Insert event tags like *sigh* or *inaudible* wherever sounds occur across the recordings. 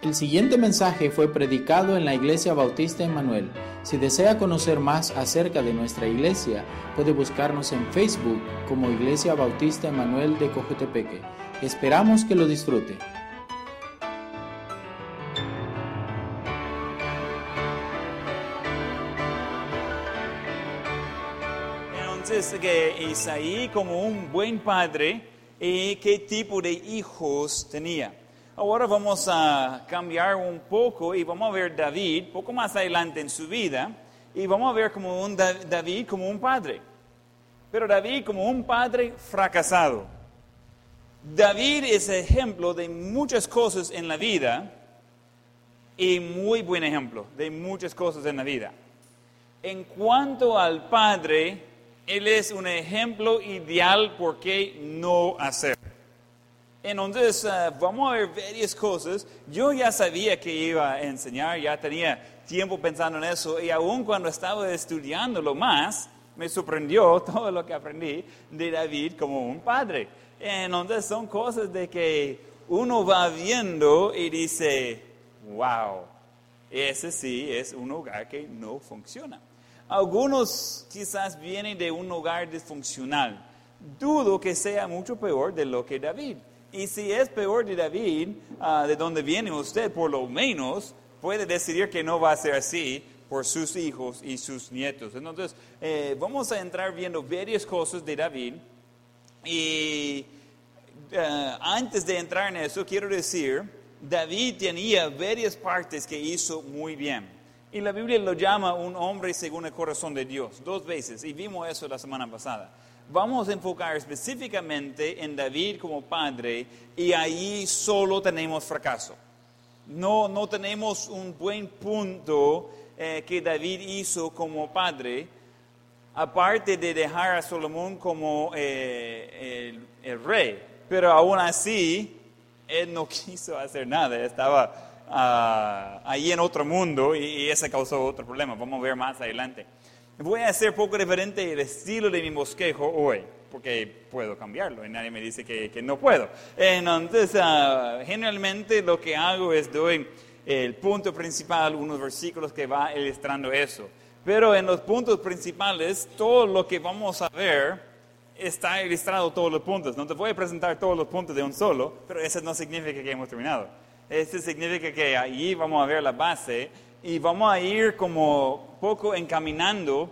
El siguiente mensaje fue predicado en la Iglesia Bautista Emanuel. Si desea conocer más acerca de nuestra iglesia, puede buscarnos en Facebook como Iglesia Bautista Emanuel de Cojutepeque. Esperamos que lo disfrute. Entonces, que Isaí como un buen padre, ¿y qué tipo de hijos tenía? Ahora vamos a cambiar un poco y vamos a ver David poco más adelante en su vida y vamos a ver como un David como un padre. Pero David como un padre fracasado. David es ejemplo de muchas cosas en la vida y muy buen ejemplo de muchas cosas en la vida. En cuanto al padre, él es un ejemplo ideal por qué no hacer. Entonces, uh, vamos a ver varias cosas. Yo ya sabía que iba a enseñar, ya tenía tiempo pensando en eso, y aún cuando estaba estudiándolo más, me sorprendió *laughs* todo lo que aprendí de David como un padre. Entonces, son cosas de que uno va viendo y dice, wow, ese sí es un hogar que no funciona. Algunos quizás vienen de un hogar disfuncional. Dudo que sea mucho peor de lo que David. Y si es peor de David, ah, de donde viene usted, por lo menos puede decidir que no va a ser así por sus hijos y sus nietos. Entonces, eh, vamos a entrar viendo varias cosas de David. Y eh, antes de entrar en eso, quiero decir, David tenía varias partes que hizo muy bien. Y la Biblia lo llama un hombre según el corazón de Dios, dos veces, y vimos eso la semana pasada vamos a enfocar específicamente en David como padre y ahí solo tenemos fracaso. No, no tenemos un buen punto eh, que David hizo como padre, aparte de dejar a Salomón como eh, el, rey. Pero aún así, él no *laughs* quiso hacer nada, estaba ah, ahí en otro mundo y, y eso causó otro problema. Vamos a ver más adelante. Voy a hacer poco diferente el estilo de mi bosquejo hoy, porque puedo cambiarlo y nadie me dice que, que no puedo. Entonces, uh, generalmente lo que hago es doy el punto principal, unos versículos que va ilustrando eso. Pero en los puntos principales, todo lo que vamos a ver está ilustrado todos los puntos. No te voy a presentar todos los puntos de un solo, pero eso no significa que hemos terminado. Eso significa que ahí vamos a ver la base y vamos a ir como poco encaminando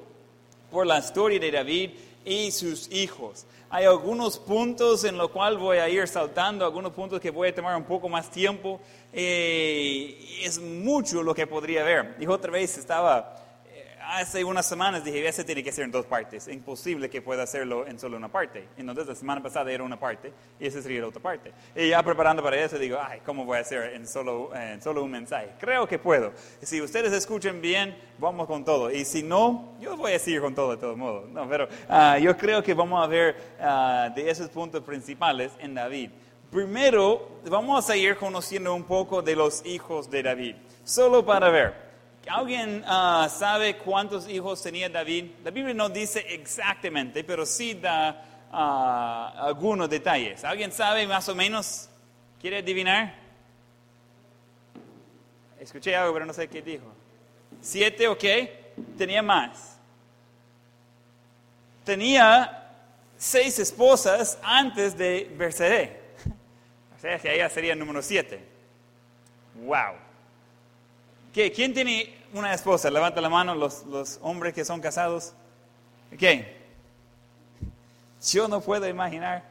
por la historia de David y sus hijos. Hay algunos puntos en los cuales voy a ir saltando, algunos puntos que voy a tomar un poco más tiempo. Eh, es mucho lo que podría ver. Y otra vez estaba hace unas semanas dije, ese tiene que ser en dos partes. Es imposible que pueda hacerlo en solo una parte. Entonces, la semana pasada era una parte y esa sería la otra parte. Y ya preparando para eso, digo, ay, ¿cómo voy a hacer en solo, en solo un mensaje? Creo que puedo. Si ustedes escuchen bien, vamos con todo. Y si no, yo voy a seguir con todo de todos modos. No, pero uh, yo creo que vamos a ver uh, de esos puntos principales en David. Primero, vamos a ir conociendo un poco de los hijos de David. Solo para ver. ¿Alguien uh, sabe cuántos hijos tenía David? La Biblia no dice exactamente, pero sí da uh, algunos detalles. ¿Alguien sabe más o menos? ¿Quiere adivinar? Escuché algo, pero no sé qué dijo. Siete, ok. Tenía más. Tenía seis esposas antes de Bersede. *laughs* O sea, que ella sería el número siete. Wow. ¿Quién tiene una esposa? Levanta la mano los, los hombres que son casados. ¿Qué? Yo no puedo imaginar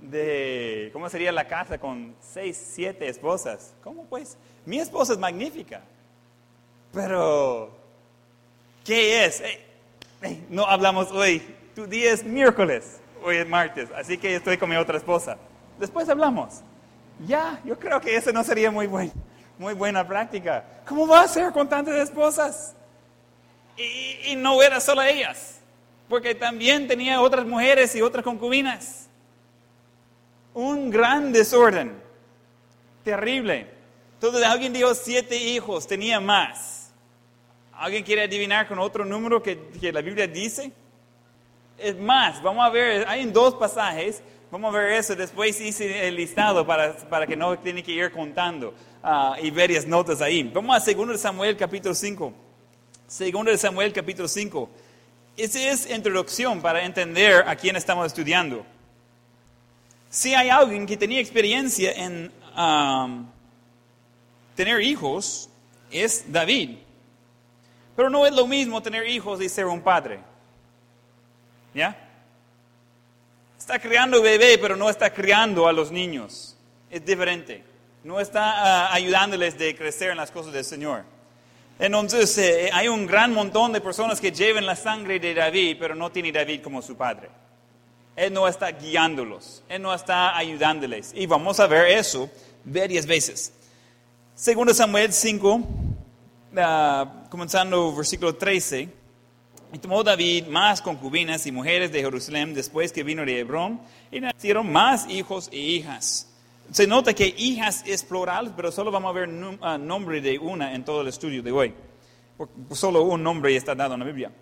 de cómo sería la casa con seis, siete esposas. ¿Cómo pues? Mi esposa es magnífica. Pero, ¿qué es? no hablamos hoy. Tu día es miércoles. Hoy es martes. Así que estoy con mi otra esposa. Después hablamos. Ya, yo creo que eso no sería muy bueno muy buena práctica. ¿Cómo va a ser con tantas esposas? Y, no era solo ellas, porque también tenía otras mujeres y otras concubinas. Un gran desorden, terrible. Entonces alguien dijo siete hijos, tenía más. ¿Alguien quiere adivinar con otro número que, que la Biblia dice? Es más, vamos a ver, hay en dos pasajes Vamos a ver eso. Después hice el listado para, para que no tiene que ir contando ah, y varias notas ahí. Vamos a 2 Samuel capítulo 5. 2 Samuel capítulo 5. Esa es introducción para entender a quién estamos estudiando. Si hay alguien que tenía experiencia en tener hijos, es David. Pero no es lo mismo tener hijos y ser un padre. ¿Ya? Está criando bebé, pero no está criando a los niños. Es diferente. No está ah, ayudándoles de crecer en las cosas del Señor. Entonces, eh, hay un gran montón de personas que llevan la sangre de David, pero no tiene David como su padre. Él no está guiándolos, Él no está ayudándoles. Y vamos a ver eso varias veces. Segundo Samuel 5, ah, comenzando versículo 13. Y tomó David más concubinas y mujeres de Jerusalén después que vino de Hebrón, y nacieron más hijos e hijas. Se nota que hijas es plural, pero solo vamos a ver ah, nombre de una en todo el estudio de hoy. Solo un nombre está dado en la Biblia.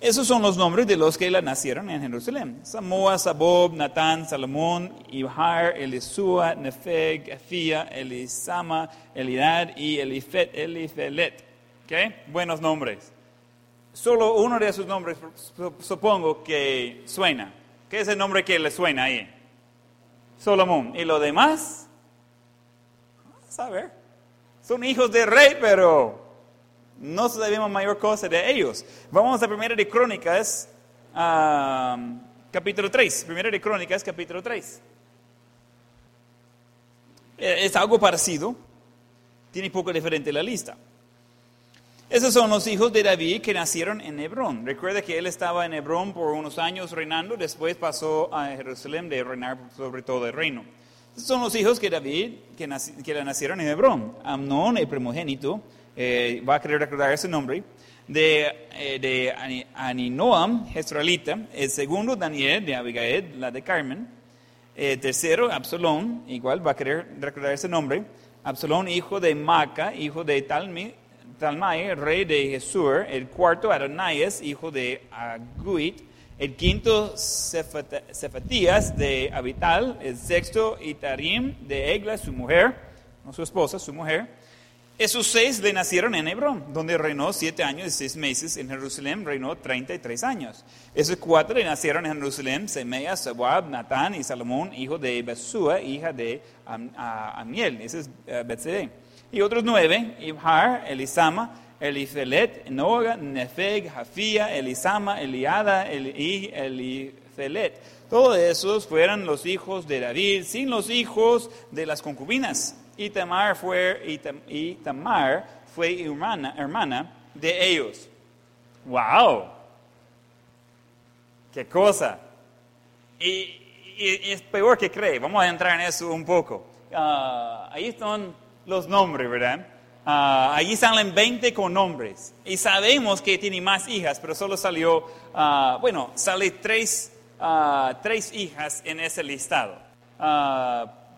Esos son los nombres de los que la nacieron en Jerusalén. Samoa, Sabob, Natán, Salomón, Ibhar, Elisua, Nefeg, Afia, Elisama, Elidad y Elifet, Elifelet. ¿Okay? Buenos nombres solo uno de esos nombres supongo que suena. ¿Qué es el nombre que le suena ahí? Salomón. ¿Y lo demás? Vamos a ver. Son hijos del rey, pero no sabemos mayor cosa de ellos. Vamos a Primera de Crónicas, capítulo 3. Primera de Crónicas, capítulo 3. Es algo parecido. Tiene poco diferente la lista. Esos son los hijos de David que nacieron en Hebrón. Recuerda que él estaba en Hebrón por unos años reinando, después pasó a Jerusalén de reinar sobre todo el reino. Esos son los hijos de David que, nacieron en Hebrón. Amnón, el primogénito, eh, va a querer recordar ese nombre. De, eh, de Aninoam, Jezreelita. El segundo, Daniel, de Abigail, la de Carmen. El tercero, Absalón, igual va a querer recordar ese nombre. Absalón, hijo de Maca, hijo de Talmi, Talmai, rey de Jesús, el cuarto Adonais, hijo de Aguit, el quinto Cefatías de Abital, el sexto Itarim de Egla, su mujer, no su esposa, su mujer. Esos seis le nacieron en Hebrón, donde reinó siete años y seis meses. En Jerusalén reinó treinta y tres años. Esos cuatro le nacieron en Jerusalén, Semea, Sabab, Natán y Salomón, hijo de Besúa, hija de Amiel. Ese es uh, y otros nueve, Ibhar, Elisama, Elifelet, Noga, Nefeg, Jafía, Elisama, Eliada y Elifelet. Todos esos fueron los hijos de David, sin los hijos de las concubinas. Y Tamar fue, y fue hermana, hermana de ellos. ¡Wow! ¡Qué cosa! Y, es peor que cree. Vamos a entrar en eso un poco. Ah, ahí están los nombres, ¿verdad? Ah, allí salen 20 con nombres. Y sabemos que tiene más hijas, pero solo salió, uh, bueno, sale tres, uh, tres, hijas en ese listado.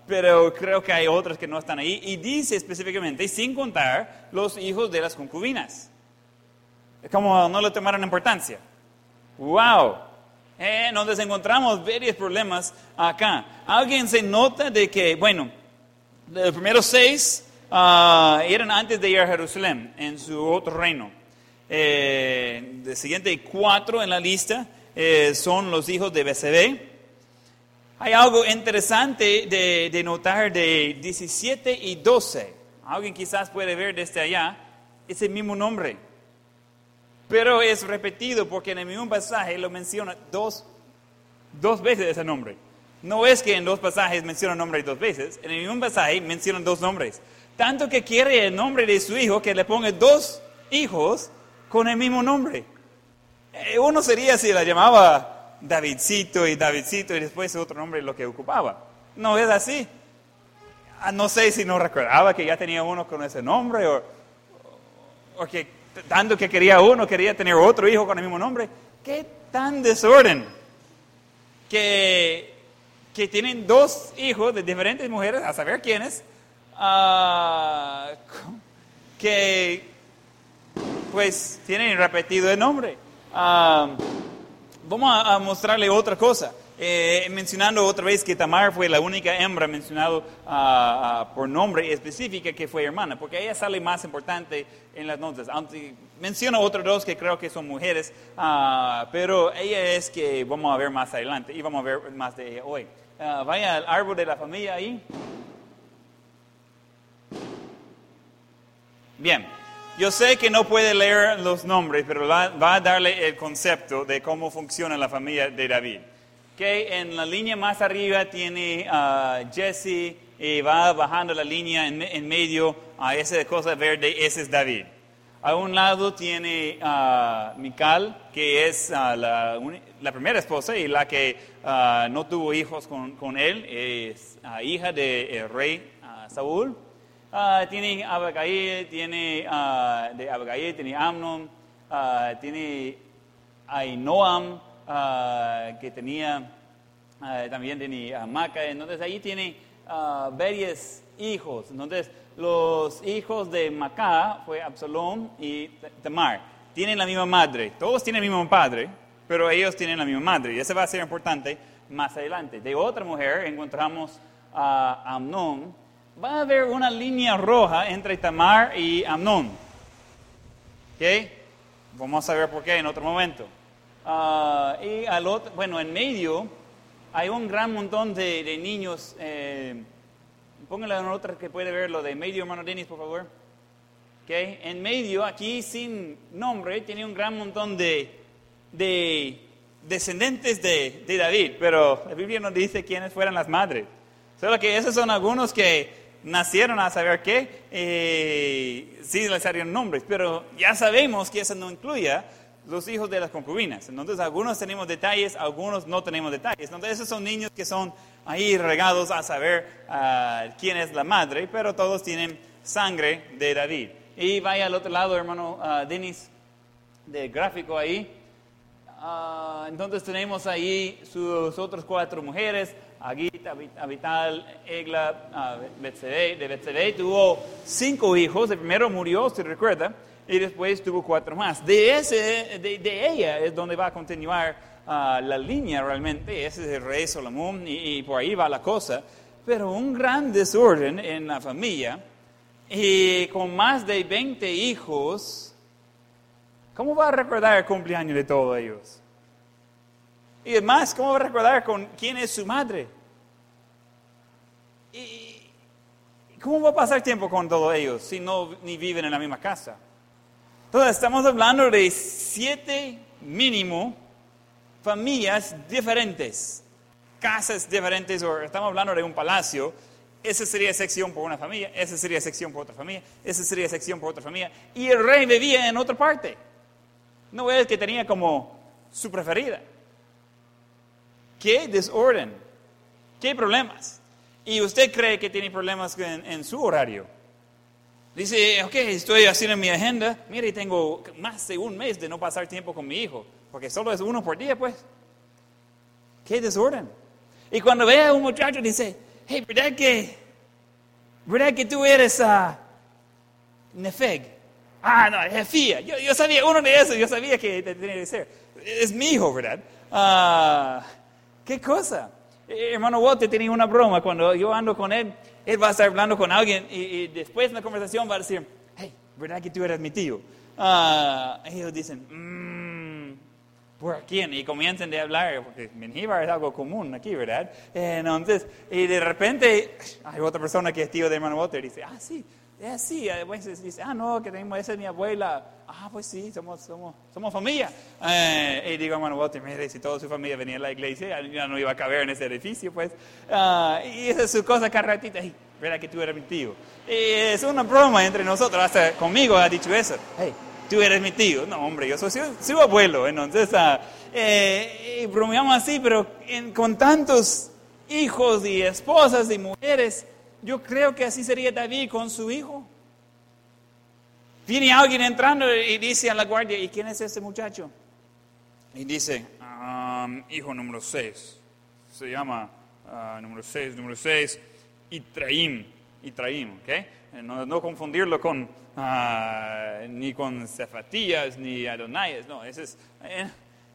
pero creo que hay otras que no están ahí. Y dice específicamente, sin contar los hijos de las concubinas. Como no le tomaron importancia. ¡Wow! Eh, encontramos varios problemas acá. Alguien se nota de que, bueno, los primeros seis ah, eran antes de ir a Jerusalén, en su otro reino. Eh, el siguiente cuatro en la lista eh, son los hijos de BCB. Hay algo interesante de, de, notar de 17 y 12. Alguien quizás puede ver desde allá. Es el mismo nombre. Pero es repetido porque en el mismo pasaje lo menciona dos, dos veces ese nombre. No es que en dos pasajes menciona nombre dos veces, en el mismo pasaje mencionan dos nombres. Tanto que quiere el nombre de su hijo que le ponga dos hijos con el mismo nombre. Eh, uno sería si la llamaba Davidcito y Davidcito y después otro nombre lo que ocupaba. No es así. Ah, no sé si no recordaba que ya tenía uno con ese nombre o, o que tanto que quería uno, quería tener otro hijo con el mismo nombre. ¿Qué tan desorden? Que que tienen dos hijos de diferentes mujeres, a saber quiénes, uh, que pues tienen repetido el nombre. Uh, vamos a, mostrarle otra cosa. eh, mencionando otra vez que Tamar fue la única hembra mencionado ah, ah, por nombre específica que fue hermana, porque ella sale más importante en las notas. Aunque menciono otros dos que creo que son mujeres, ah, pero ella es que vamos a ver más adelante y vamos a ver más de ella hoy. Ah, vaya al árbol de la familia ahí. Bien, yo sé que no puede leer los nombres, pero va, a darle el concepto de cómo funciona la familia de David. Que en la línea más arriba tiene a Jesse y va bajando la línea en, medio a esa cosa verde, ese es David. A un lado tiene a Mical, que es ah, la primera esposa y la que ah, no tuvo hijos con, con él, es hija del rey ah, Saúl. Ah, tiene Abigail, tiene de Abigail, tiene Amnon, tiene Ainoam, que tenía, también tenía Maca. Entonces ahí tiene varios hijos. Entonces los hijos de Maca fue Absalom y Tamar. Tienen la misma madre. Todos tienen el mismo padre, pero ellos tienen la misma madre. Y eso va a ser importante más adelante. De otra mujer encontramos a Amnon. Va a haber una línea roja entre Tamar y Amnon. ¿Ok? Vamos a ver por qué en otro momento. Ah, y al otro, bueno, en medio hay un gran montón de, de niños. Eh, póngale en otra que puede ver lo de medio, hermano Denis, por favor. ¿Ok? En medio, aquí sin nombre, tiene un gran montón de, de descendientes de, David, pero la Biblia no dice quiénes fueran las madres. Solo que esos son algunos que nacieron a saber qué, eh, sí les harían nombres, pero ya sabemos que eso no incluye los hijos de las concubinas. Entonces, algunos tenemos detalles, algunos no tenemos detalles. Entonces, esos son niños que son ahí regados a saber quién es la madre, pero todos tienen sangre de David. Y vaya al otro lado, hermano ah, Denis, del gráfico ahí. Ah, entonces tenemos ahí sus otras cuatro mujeres, Agit, Abit- Abital, Egla, ah, Betsabé. De Betsabé tuvo cinco hijos, el primero murió, se recuerda, y después tuvo cuatro más. De, ese, de, de ella es donde va a continuar ah, la línea realmente, ese es el rey Salomón, y, y por ahí va la cosa. Pero un gran desorden en la familia, y con más de 20 hijos, ¿Cómo va a recordar el cumpleaños de todos ellos? Y además, ¿cómo va a recordar con quién es su madre? ¿Y cómo va a pasar tiempo con todos ellos si no ni viven en la misma casa? Entonces, estamos hablando de siete mínimo familias diferentes, casas diferentes, o estamos hablando de un palacio. Esa sería sección por una familia, esa sería sección por otra familia, esa sería sección por otra familia. Y el rey vivía en otra parte. No es que tenía como su preferida. ¿Qué desorden? ¿Qué problemas? Y usted cree que tiene problemas en, su horario. Dice, ok, estoy haciendo mi agenda. Mire, tengo más de un mes de no pasar tiempo con mi hijo. Porque solo es uno por día, pues. ¿Qué desorden? Y cuando ve a un muchacho, dice, hey, ¿verdad que, ¿verdad que tú eres ah, Nefeg? Ah, no, Jefía. Yo, yo sabía, uno de esos, yo sabía que tenía que ser. Es mi hijo, ¿verdad? Ah, ¿Qué cosa? Eh, hermano Walter tenía una broma. Cuando yo ando con él, él va a estar hablando con alguien y, y después en la conversación va a decir, hey, ¿verdad que tú eres mi tío? Ah, ellos dicen, mmm, ¿por quién? Y comienzan de hablar, porque Menjivar es algo común aquí, ¿verdad? Eh, Entonces, y de repente hay otra persona que es tío de hermano Walter y dice, ah, sí, es así. A veces dice, ah, no, que tenemos, esa es mi abuela. Ah, pues sí, somos, somos, somos familia. Eh, y digo, hermano Walter, mire, si toda su familia venía a la iglesia, ya- no iba a caber en ese edificio, pues. Ah, y esa es su cosa cada ratito. Hey, ¿verdad que tú eres mi tío? Y es una broma entre nosotros, hasta conmigo ha dicho eso. Hey, tú eres mi tío. No, hombre, yo soy su, su abuelo. Entonces, ah, eh, y bromeamos así, pero en- con tantos hijos y esposas y mujeres, yo creo que así sería David con su hijo. Viene alguien entrando y dice a la guardia, ¿y quién es ese muchacho? Y dice, "Um, hijo número 6. Se llama ah, número 6, número 6, Itraim. Itraim, ¿ok? Eh, No, no confundirlo con, ah, ni con Cefatías, ni Adonías, no, ese es... eh,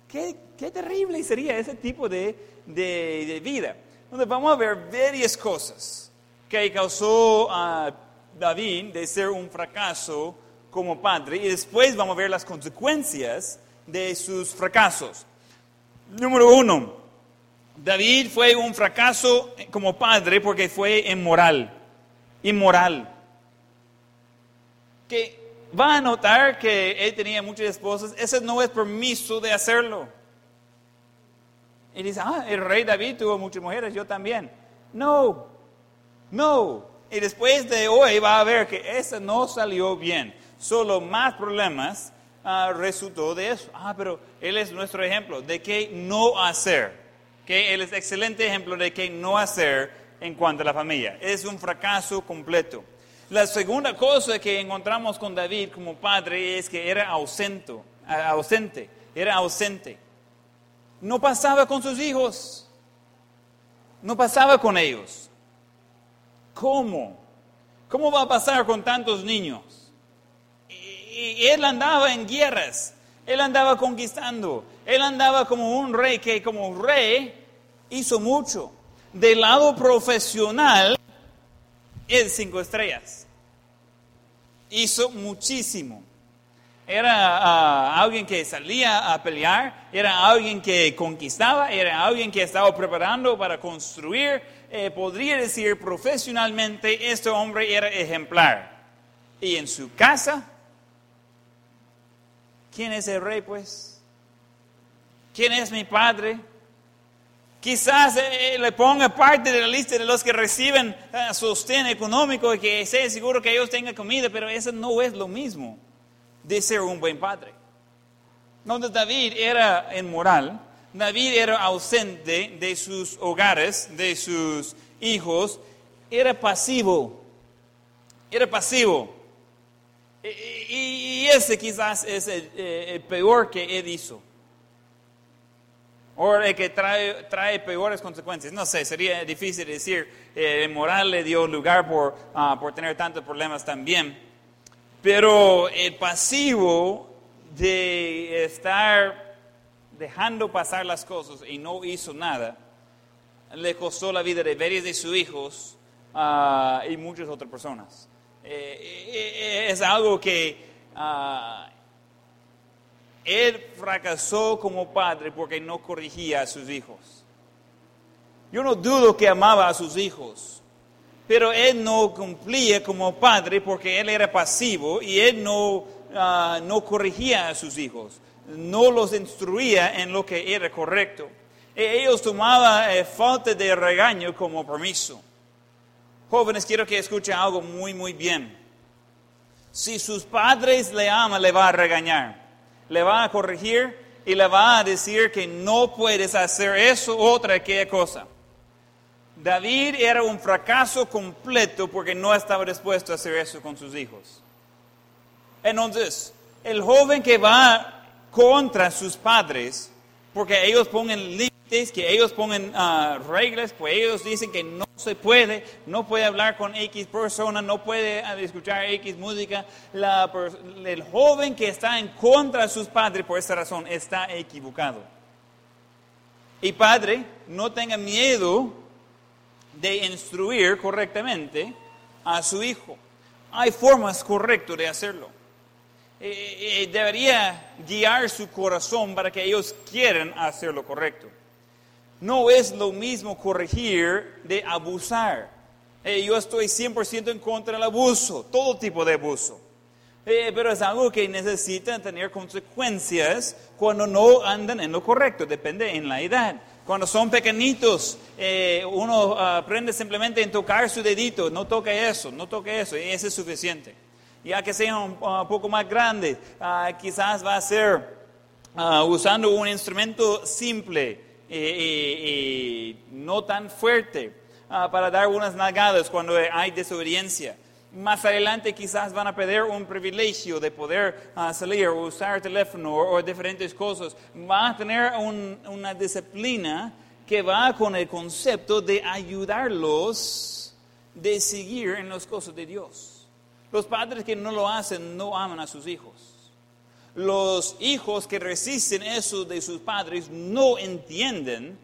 qué, qué terrible sería ese tipo de, de, de vida. Entonces vamos a ver varias cosas que causó a David de ser un fracaso como padre y después vamos a ver las consecuencias de sus fracasos. Número uno, David fue un fracaso como padre porque fue inmoral, inmoral. Que va a notar que él tenía muchas esposas, ese no es permiso de hacerlo. Y dice, ah, el rey David tuvo muchas mujeres, yo también. No, no. Y después de hoy va a ver que eso no salió bien. Solo más problemas uh, resultó de eso. Ah, pero él es nuestro ejemplo de qué no hacer. Que él es excelente ejemplo de qué no hacer en cuanto a la familia. Es un fracaso completo. La segunda cosa que encontramos con David como padre es que era ausente, ausente, era ausente. No pasaba con sus hijos, no pasaba con ellos. ¿Cómo? ¿Cómo va a pasar con tantos niños? Y, él andaba en guerras, él andaba conquistando, él andaba como un rey que como rey hizo mucho. Del lado profesional, es cinco estrellas. Hizo muchísimo. Era ah, alguien que salía a pelear, era alguien que conquistaba, era alguien que estaba preparando para construir eh, podría decir profesionalmente, este hombre era ejemplar. Y en su casa, ¿quién es el rey pues? ¿Quién es mi padre? Quizás eh, le ponga parte de la lista de los que reciben uh, sostén económico y que sea seguro que ellos tengan comida, pero eso no es lo mismo de ser un buen padre. Donde David era inmoral, David era ausente de sus hogares, de sus hijos, era pasivo, era pasivo. Y, ese quizás es eh, el, peor que él hizo. O el que trae, trae peores consecuencias. No sé, sería difícil decir, eh, el moral le dio lugar por, ah, por tener tantos problemas también. Pero el pasivo de estar dejando pasar las cosas y no hizo nada, le costó la vida de varios de sus hijos ah, y muchas otras personas. Eh, eh, eh, es algo que ah, él fracasó como padre porque no corrigía a sus hijos. Yo no dudo que amaba a sus hijos, pero él no cumplía como padre porque él era pasivo y él no, ah, no corrigía a sus hijos no los instruía en lo que era correcto. E ellos tomaban eh, falta de regaño como permiso. Jóvenes, quiero que escuchen algo muy, muy bien. Si sus padres le aman, le va a regañar, le va a corregir y le va a decir que no puedes hacer eso, otra, aquella cosa. David era un fracaso completo porque no estaba dispuesto a hacer eso con sus hijos. Entonces, el joven que va contra sus padres, porque ellos ponen límites, que ellos ponen ah, reglas, pues ellos dicen que no se puede, no puede hablar con X persona, no puede ah, escuchar X música. el joven que está en contra de sus padres por esta razón está equivocado. Y padre, no tenga miedo de instruir correctamente a su hijo. Hay formas correctas de hacerlo. Eh, eh, debería guiar su corazón para que ellos quieran hacer lo correcto. No es lo mismo corregir de abusar. Eh, yo estoy 100% en contra del abuso, todo tipo de abuso. pero es algo que necesita tener consecuencias cuando no andan en lo correcto, depende en la edad. Cuando son pequeñitos, uno aprende simplemente en tocar su dedito, no toque eso, no toque eso, y eso es suficiente ya que sea un, poco más grande, ah, quizás va a ser ah, usando un instrumento simple y, no tan fuerte ah, para dar unas nalgadas cuando hay desobediencia. Más adelante quizás van a perder un privilegio de poder salir o usar teléfono o, diferentes cosas. Van a tener una disciplina que va con el concepto de ayudarlos de seguir en las cosas de Dios. Los padres que no lo hacen no aman a sus hijos. Los hijos que resisten eso de sus padres no entienden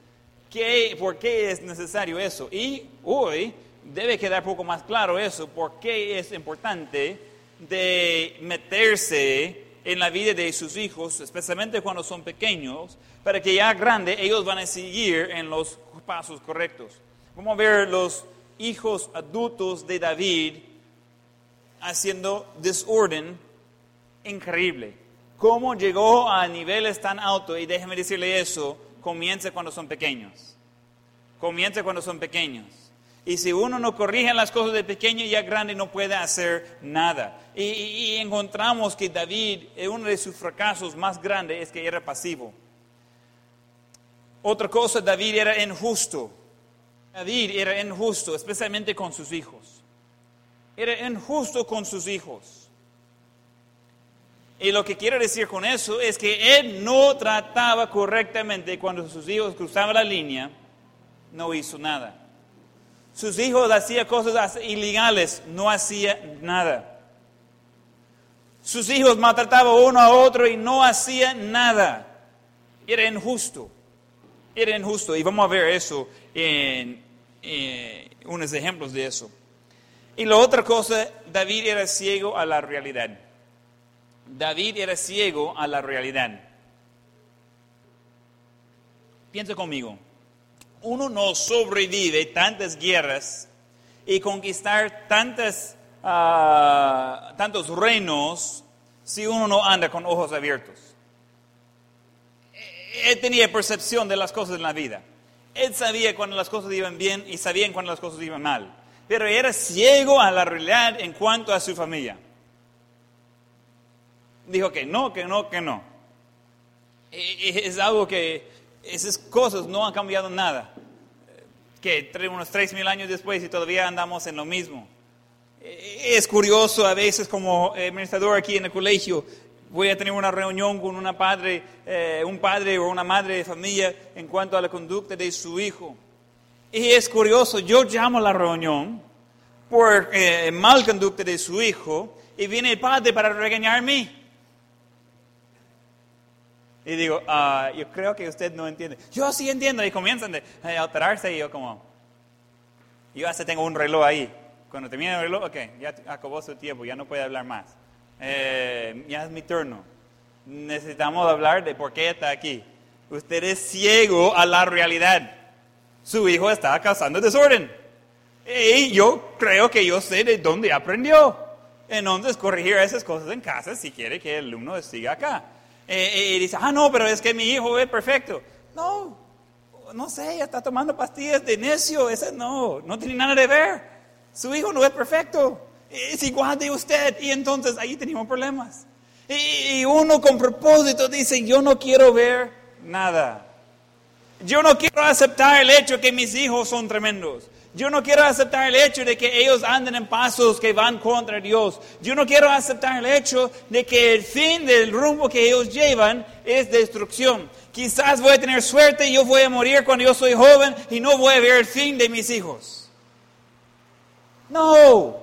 qué, por qué es necesario eso. Y hoy debe quedar poco más claro eso, por qué es importante de meterse en la vida de sus hijos, especialmente cuando son pequeños, para que ya grande ellos van a seguir en los pasos correctos. Vamos a ver los hijos adultos de David haciendo desorden increíble. ¿Cómo llegó a niveles tan altos? Y déjeme decirle eso, comienza cuando son pequeños. Comienza cuando son pequeños. Y si uno no corrige las cosas de pequeño, ya grande no puede hacer nada. Y, encontramos que David, eh, uno de sus fracasos más grandes es que era pasivo. Otra cosa, David era injusto. David era injusto, especialmente con sus hijos. Era injusto con sus hijos. Y lo que quiero decir con eso es que él no trataba correctamente cuando sus hijos cruzaban la línea, no hizo nada. Sus hijos hacían cosas ilegales, no hacía nada. Sus hijos maltrataban uno a otro y no hacía nada. Era injusto. Era injusto. Y vamos a ver eso en, unos ejemplos de eso. Y la otra cosa, David era ciego a la realidad. David era ciego a la realidad. Piensa conmigo uno no sobrevive tantas guerras y conquistar tantas, ah, tantos reinos si uno no anda con ojos abiertos. Él tenía percepción de las cosas en la vida. Él sabía cuando las cosas iban bien y sabía cuando las cosas iban mal. Pero era ciego a la realidad en cuanto a su familia. Dijo que no, que no, que no. Es algo que esas cosas no han cambiado nada. Que unos tres mil años después y todavía andamos en lo mismo. Es curioso a veces como administrador aquí en el colegio, voy a tener una reunión con una padre, eh, un padre o una madre de familia en cuanto a la conducta de su hijo. Y es curioso, yo llamo a la reunión por eh, mal conducta de su hijo y viene el padre para regañarme. Y digo, ah, yo creo que usted no entiende. Yo sí entiendo. Y comienzan a alterarse y yo como, yo hasta tengo un reloj ahí. Cuando termina el reloj, ok, ya acabó su tiempo, ya no puede hablar más. Eh, ya es mi turno. Necesitamos hablar de por qué está aquí. Usted es ciego a la realidad. Su hijo está causando desorden. Y yo creo que yo sé de dónde aprendió. Entonces, corregir esas cosas en casa si quiere que el alumno siga acá. Eh, eh, y dice, ah, no, pero es que mi hijo es perfecto. No, no sé, está tomando pastillas de necio. Ese no, no tiene nada de ver. Su hijo no es perfecto. Es igual de usted. Y entonces ahí tenemos problemas. Y uno con propósito dice, yo no quiero ver nada. Yo no quiero aceptar el hecho que mis hijos son tremendos. Yo no quiero aceptar el hecho de que ellos anden en pasos que van contra Dios. Yo no quiero aceptar el hecho de que el fin del rumbo que ellos llevan es destrucción. Quizás voy a tener suerte y yo voy a morir cuando yo soy joven y no voy a ver el fin de mis hijos. No,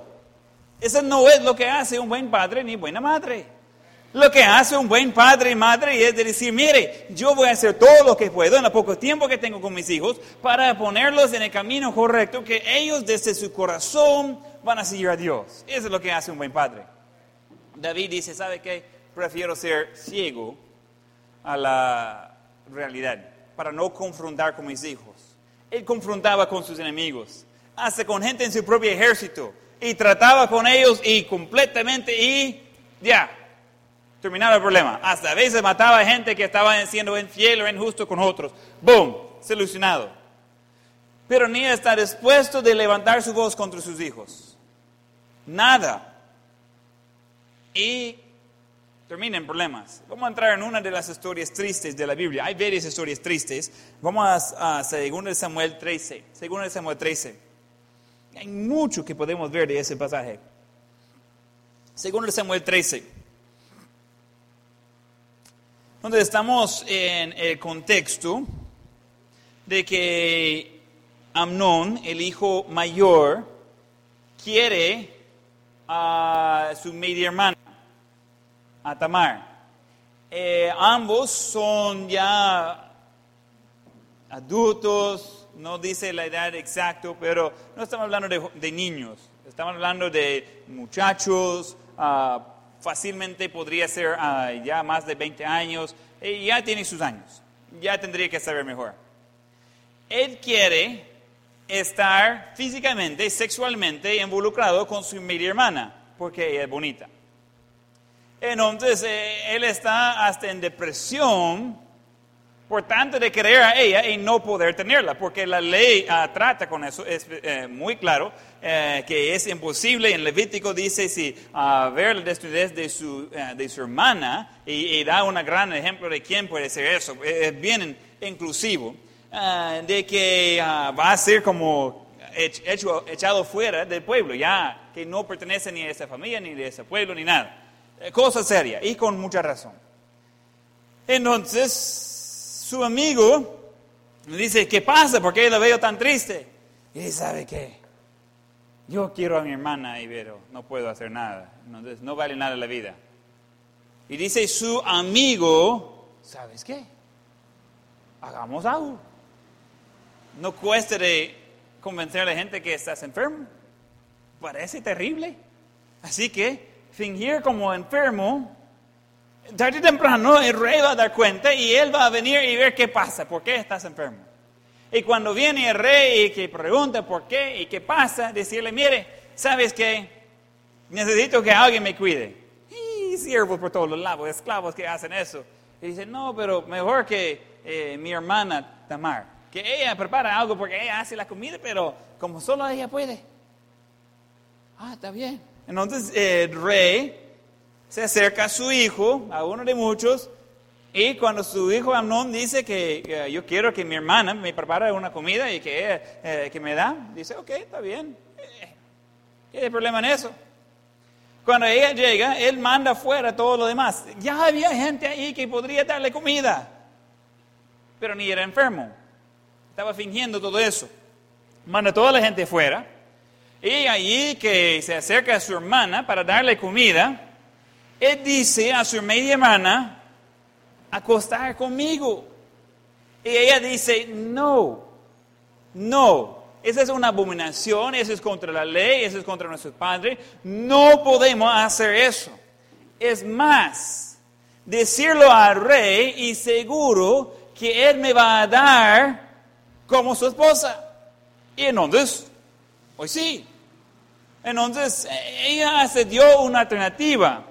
eso no es lo que hace un buen padre ni buena madre. Lo que hace un buen padre y madre es decir, mire, yo voy a hacer todo lo que puedo en el poco tiempo que tengo con mis hijos para ponerlos en el camino correcto, que ellos desde su corazón van a seguir a Dios. Eso es lo que hace un buen padre. David dice, ¿sabe qué? Prefiero ser ciego a la realidad para no confrontar con mis hijos. Él confrontaba con sus enemigos, hasta con gente en su propio ejército, y trataba con ellos y completamente y ya, terminaba el problema. Hasta a veces mataba a gente que estaba siendo infiel o injusto con otros. ¡Boom! Solucionado. Pero ni está dispuesto de levantar su voz contra sus hijos. Nada. Y termina en problemas. Vamos a entrar en una de las historias tristes de la Biblia. Hay varias historias tristes. Vamos a, a 2 Samuel 13. 2 Samuel 13. Hay mucho que podemos ver de ese pasaje. 2 Samuel 13 donde estamos en el contexto de que Amnón, el hijo mayor, quiere a su media hermana, a Tamar. Eh, ambos son ya adultos, no dice la edad exacta, pero no estamos hablando de, niños, estamos hablando de muchachos, ah, fácilmente podría ser ah, ya más de 20 años, y ya tiene sus años, ya tendría que saber mejor. Él quiere estar físicamente, sexualmente involucrado con su media hermana, porque ella es bonita. Entonces, eh, él está hasta en depresión por tanto de querer a ella y no poder tenerla, porque la ley ah, trata con eso, es eh, muy claro, eh, que es imposible. En Levítico dice, si a ver la desnudez de su, de su hermana, y, da un gran ejemplo de quién puede ser eso, es bien inclusivo, ah, de que ah, va a ser como hecho, echado fuera del pueblo, ya que no pertenece ni a esa familia, ni a ese pueblo, ni nada. Eh, cosa seria y con mucha razón. Entonces, su amigo le dice, ¿qué pasa? ¿Por qué la veo tan triste? Y ¿sabe qué? Yo quiero a mi hermana Ibero, no puedo hacer nada. Entonces, no vale nada la vida. Y dice su amigo, ¿sabes qué? Hagamos algo. No cuesta de convencer a la gente que estás enfermo. Parece terrible. Así que fingir como enfermo, tarde o temprano el rey va a dar cuenta y él va a venir y ver qué pasa, por qué estás enfermo. Y cuando viene el rey y que pregunta por qué y qué pasa, decirle, mire, ¿sabes qué? Necesito que alguien me cuide. Y siervos por todos los lados, esclavos que hacen eso. Y dice, no, pero mejor que eh, mi hermana Tamar, que ella prepara algo porque ella hace la comida, pero como solo ella puede. Ah, está bien. Entonces el rey se acerca a su hijo, a uno de muchos, y cuando su hijo Amnón dice que yo quiero que mi hermana me prepare una comida y que, eh, que me da, dice, ok, está bien. ¿Qué hay problema en eso? Cuando ella llega, él manda fuera todo lo demás. Ya había gente ahí que podría darle comida, pero ni era enfermo. Estaba fingiendo todo eso. Manda toda la gente fuera. Y allí que se acerca a su hermana para darle comida, él dice a su media hermana, acostar conmigo. Y ella dice, no, no, esa es una abominación, eso es contra la ley, eso es contra nuestro Padre, no podemos hacer eso. Es más, decirlo al rey y seguro que él me va a dar como su esposa. Y entonces, pues sí, entonces ella dio una alternativa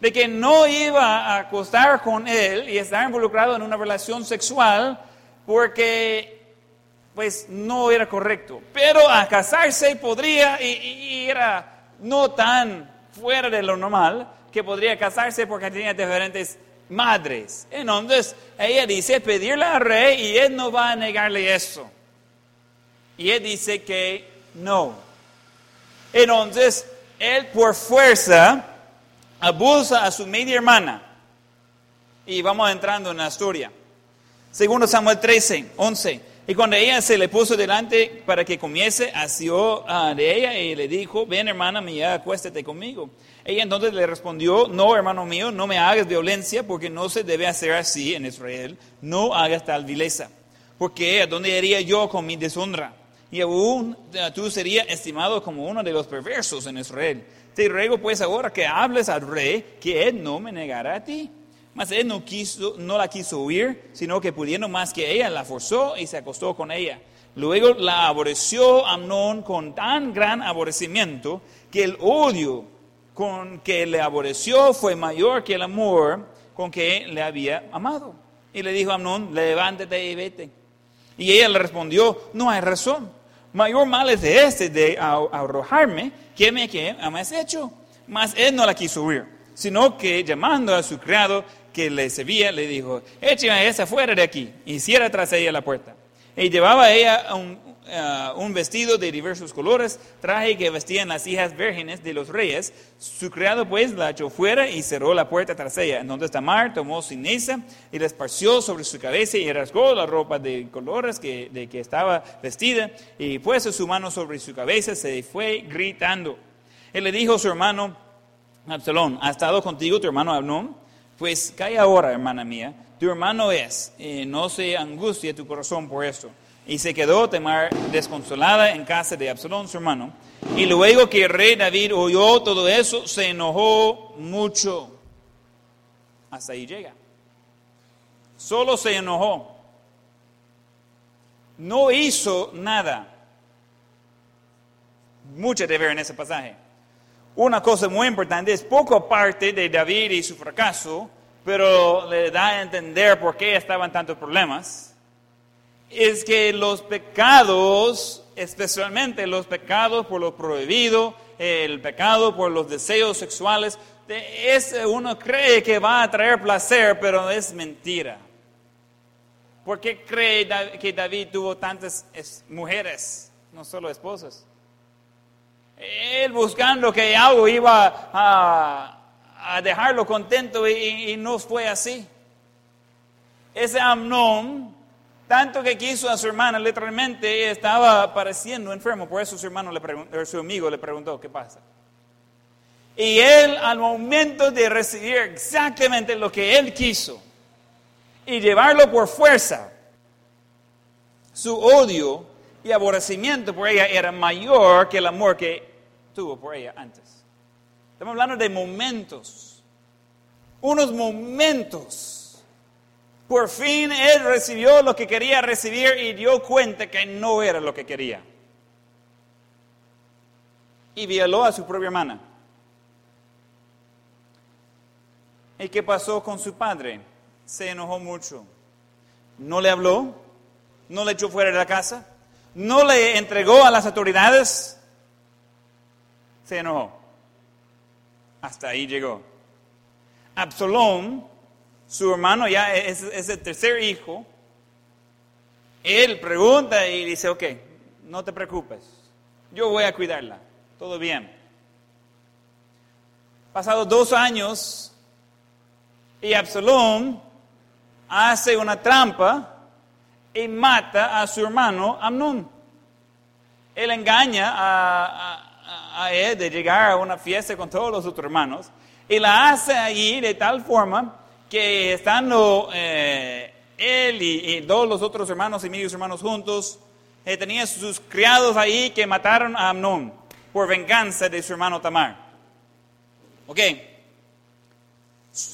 de que no iba a acostar con él y estar involucrado en una relación sexual porque pues no era correcto. Pero a casarse podría y, era no tan fuera de lo normal que podría casarse porque tenía diferentes madres. Entonces ella dice pedirle al rey y él no va a negarle eso. Y él dice que no. Entonces, él por fuerza abusa a su media hermana. Y vamos entrando en la historia. Segundo Samuel 13, 11. Y cuando ella se le puso delante para que comiese, asió ah, de ella y le dijo, ven hermana mía, acuéstate conmigo. Ella entonces le respondió, no hermano mío, no me hagas violencia porque no se debe hacer así en Israel, no hagas tal vileza. Porque ¿a dónde iría yo con mi deshonra? y aún eh, tú serías estimado como uno de los perversos en Israel. Te ruego pues ahora que hables al rey, que él no me negará a ti. Mas él no, quiso, no la quiso huir, sino que pudiendo más que ella, la forzó y se acostó con ella. Luego la aborreció Amnón con tan gran aborrecimiento que el odio con que le aborreció fue mayor que el amor con que le había amado. Y le dijo a Amnón, levántate y vete. Y ella le respondió, no hay razón mayor mal es de este de arrojarme que me que has hecho. Mas él no la quiso huir, sino que llamando a su criado que le servía, le dijo, écheme a esa fuera de aquí, y cierra tras ella la puerta. Y llevaba ella un, Uh, un vestido de diversos colores, traje que vestían las hijas vírgenes de los reyes. Su criado pues la echó fuera y cerró la puerta tras ella. Entonces Tamar tomó ceniza y la esparció sobre su cabeza y rasgó la ropa de colores que, de que estaba vestida y puso su mano sobre su cabeza se fue gritando. Él le dijo a su hermano Absalón, ¿ha estado contigo tu hermano Abnón? Pues calla ahora, hermana mía, tu hermano es, y no se angustie tu corazón por esto. Y se quedó Tamar desconsolada en casa de Absalón, su hermano. Y luego que el rey David oyó todo eso, se enojó mucho. Hasta ahí llega. Solo se enojó. No hizo nada. Mucho de ver en ese pasaje. Una cosa muy importante es poco aparte de David y su fracaso, pero le da a entender por qué estaban tantos problemas, es que los pecados, especialmente los pecados por lo prohibido, el pecado por los deseos sexuales, es, uno cree que va a traer placer, pero es mentira. ¿Por qué cree que David tuvo tantas mujeres, no solo esposas? Él buscando que algo iba a, dejarlo contento y, no fue así. Ese Amnón, tanto que quiso a su hermana, literalmente estaba pareciendo enfermo, por eso su hermano, le su amigo le preguntó, ¿qué pasa? Y él al momento de recibir exactamente lo que él quiso y llevarlo por fuerza, su odio y aborrecimiento por ella era mayor que el amor que tuvo por ella antes. Estamos hablando de momentos, unos momentos. Por fin él recibió lo que quería recibir y dio cuenta que no era lo que quería. Y violó a su propia hermana. ¿Y qué pasó con su padre? Se enojó mucho. No le habló, no le echó fuera de la casa, no le entregó a las autoridades, se enojó. Hasta ahí llegó. Absalón, su hermano ya es, el tercer hijo, él pregunta y dice, ok, no te preocupes, yo voy a cuidarla, todo bien. Pasados dos años, y Absalón hace una trampa y mata a su hermano Amnón. Él engaña a, él de llegar a una fiesta con todos los otros hermanos y la hace allí de tal forma que estando eh, él y, todos los otros hermanos y medios hermanos juntos, eh, tenía sus criados ahí que mataron a Amnón por venganza de su hermano Tamar. Ok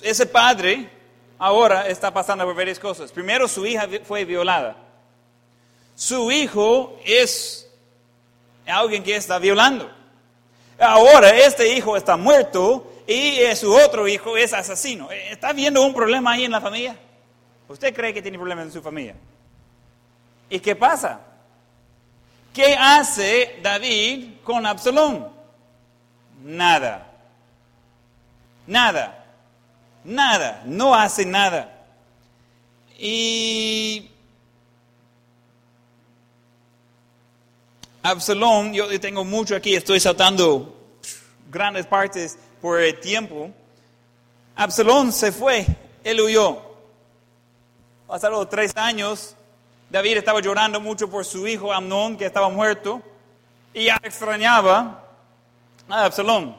ese padre ahora está pasando por varias cosas. Primero, su hija fue violada. Su hijo es alguien que está violando. Ahora este hijo está muerto y su otro hijo es asesino. ¿Está viendo un problema ahí en la familia? ¿Usted cree que tiene problemas en su familia? ¿Y qué pasa? ¿Qué hace David con Absalón? Nada. Nada. Nada, no hace nada. Y Absalón, yo tengo mucho aquí, estoy saltando grandes partes por el tiempo. Absalón se fue, él huyó. Pasaron tres años, David estaba llorando mucho por su hijo Amnón, que estaba muerto, y extrañaba a Absalón.